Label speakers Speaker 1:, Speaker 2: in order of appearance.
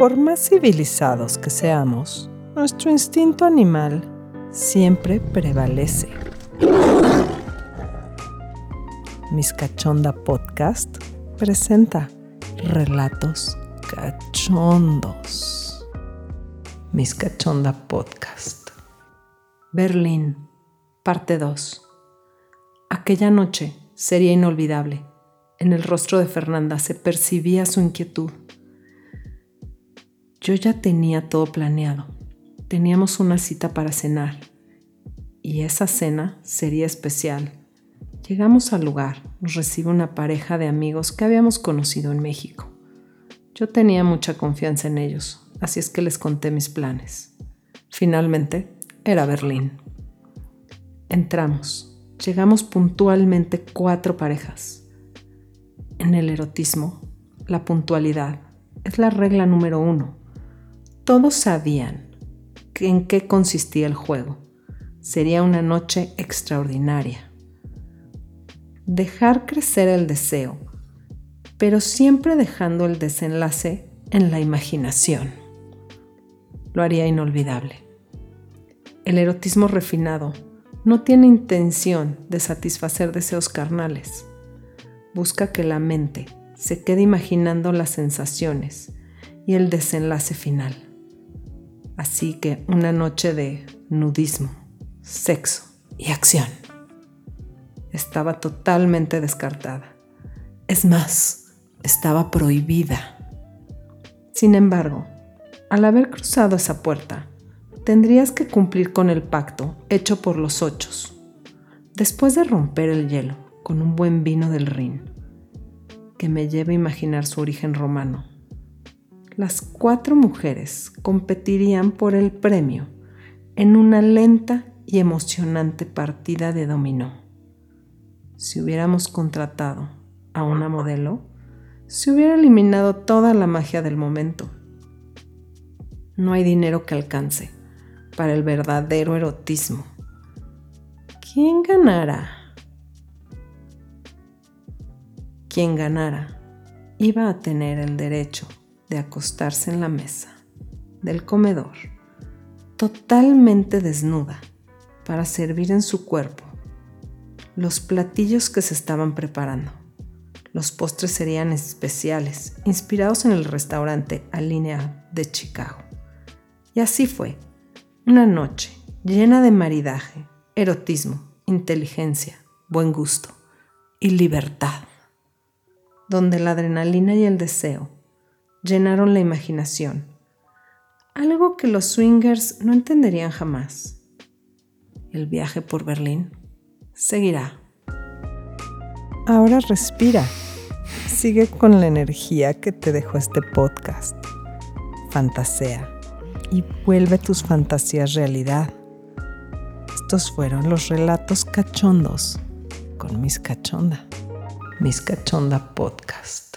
Speaker 1: Por más civilizados que seamos, nuestro instinto animal siempre prevalece. Mis Cachonda Podcast presenta relatos cachondos. Mis Cachonda Podcast. Berlín, parte 2. Aquella noche sería inolvidable. En el rostro de Fernanda se percibía su inquietud. Yo ya tenía todo planeado. Teníamos una cita para cenar. Y esa cena sería especial. Llegamos al lugar. Nos recibe una pareja de amigos que habíamos conocido en México. Yo tenía mucha confianza en ellos, así es que les conté mis planes. Finalmente, era Berlín. Entramos. Llegamos puntualmente cuatro parejas. En el erotismo, la puntualidad es la regla número uno. Todos sabían en qué consistía el juego. Sería una noche extraordinaria. Dejar crecer el deseo, pero siempre dejando el desenlace en la imaginación. Lo haría inolvidable. El erotismo refinado no tiene intención de satisfacer deseos carnales. Busca que la mente se quede imaginando las sensaciones y el desenlace final. Así que una noche de nudismo, sexo y acción estaba totalmente descartada. Es más, estaba prohibida. Sin embargo, al haber cruzado esa puerta, tendrías que cumplir con el pacto hecho por los ochos. Después de romper el hielo con un buen vino del Rin, que me lleva a imaginar su origen romano, las cuatro mujeres competirían por el premio en una lenta y emocionante partida de dominó. Si hubiéramos contratado a una modelo, se hubiera eliminado toda la magia del momento. No hay dinero que alcance para el verdadero erotismo. ¿Quién ganara? Quien ganara iba a tener el derecho de acostarse en la mesa del comedor, totalmente desnuda, para servir en su cuerpo los platillos que se estaban preparando. Los postres serían especiales, inspirados en el restaurante Alinea de Chicago. Y así fue. Una noche llena de maridaje, erotismo, inteligencia, buen gusto y libertad, donde la adrenalina y el deseo llenaron la imaginación, algo que los swingers no entenderían jamás. El viaje por Berlín seguirá. Ahora respira, sigue con la energía que te dejó este podcast. Fantasea y vuelve tus fantasías realidad. Estos fueron los relatos cachondos con Miss Cachonda, Miss Cachonda Podcast.